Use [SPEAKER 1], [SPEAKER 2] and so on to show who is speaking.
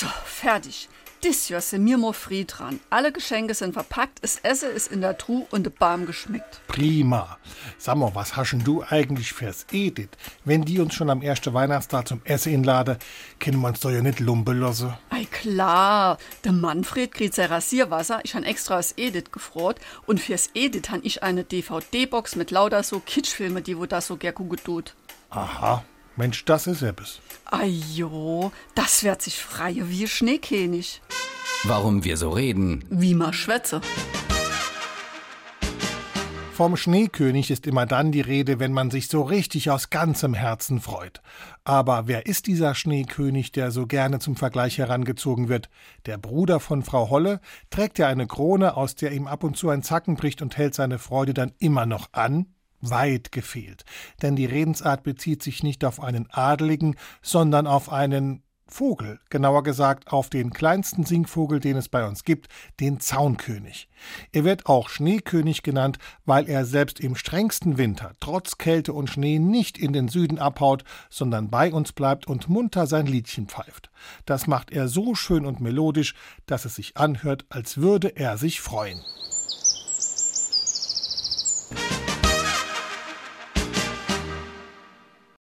[SPEAKER 1] So, fertig. Dis Jahr sind mir mo frei dran. Alle Geschenke sind verpackt, das Essen ist in der Truhe und der Baum geschmeckt.
[SPEAKER 2] Prima. Sag mal, was haschen du eigentlich fürs Edith? Wenn die uns schon am ersten Weihnachtstag zum Essen inlade, können wir uns doch ja nicht lumpen lassen.
[SPEAKER 1] Ei klar, der Manfred kriegt sein Rasierwasser. Ich han extra das Edith gefroht und fürs Edith han ich eine DVD-Box mit lauter so Kitschfilme, die wo das so gern gucke tut.
[SPEAKER 2] Aha. Mensch, das ist etwas.
[SPEAKER 1] Ajo, das wird sich freie wie Schneekönig.
[SPEAKER 3] Warum wir so reden.
[SPEAKER 1] Wie ma schwätze.
[SPEAKER 2] Vom Schneekönig ist immer dann die Rede, wenn man sich so richtig aus ganzem Herzen freut. Aber wer ist dieser Schneekönig, der so gerne zum Vergleich herangezogen wird? Der Bruder von Frau Holle trägt ja eine Krone, aus der ihm ab und zu ein Zacken bricht und hält seine Freude dann immer noch an? Weit gefehlt, denn die Redensart bezieht sich nicht auf einen Adeligen, sondern auf einen Vogel, genauer gesagt auf den kleinsten Singvogel, den es bei uns gibt, den Zaunkönig. Er wird auch Schneekönig genannt, weil er selbst im strengsten Winter trotz Kälte und Schnee nicht in den Süden abhaut, sondern bei uns bleibt und munter sein Liedchen pfeift. Das macht er so schön und melodisch, dass es sich anhört, als würde er sich freuen.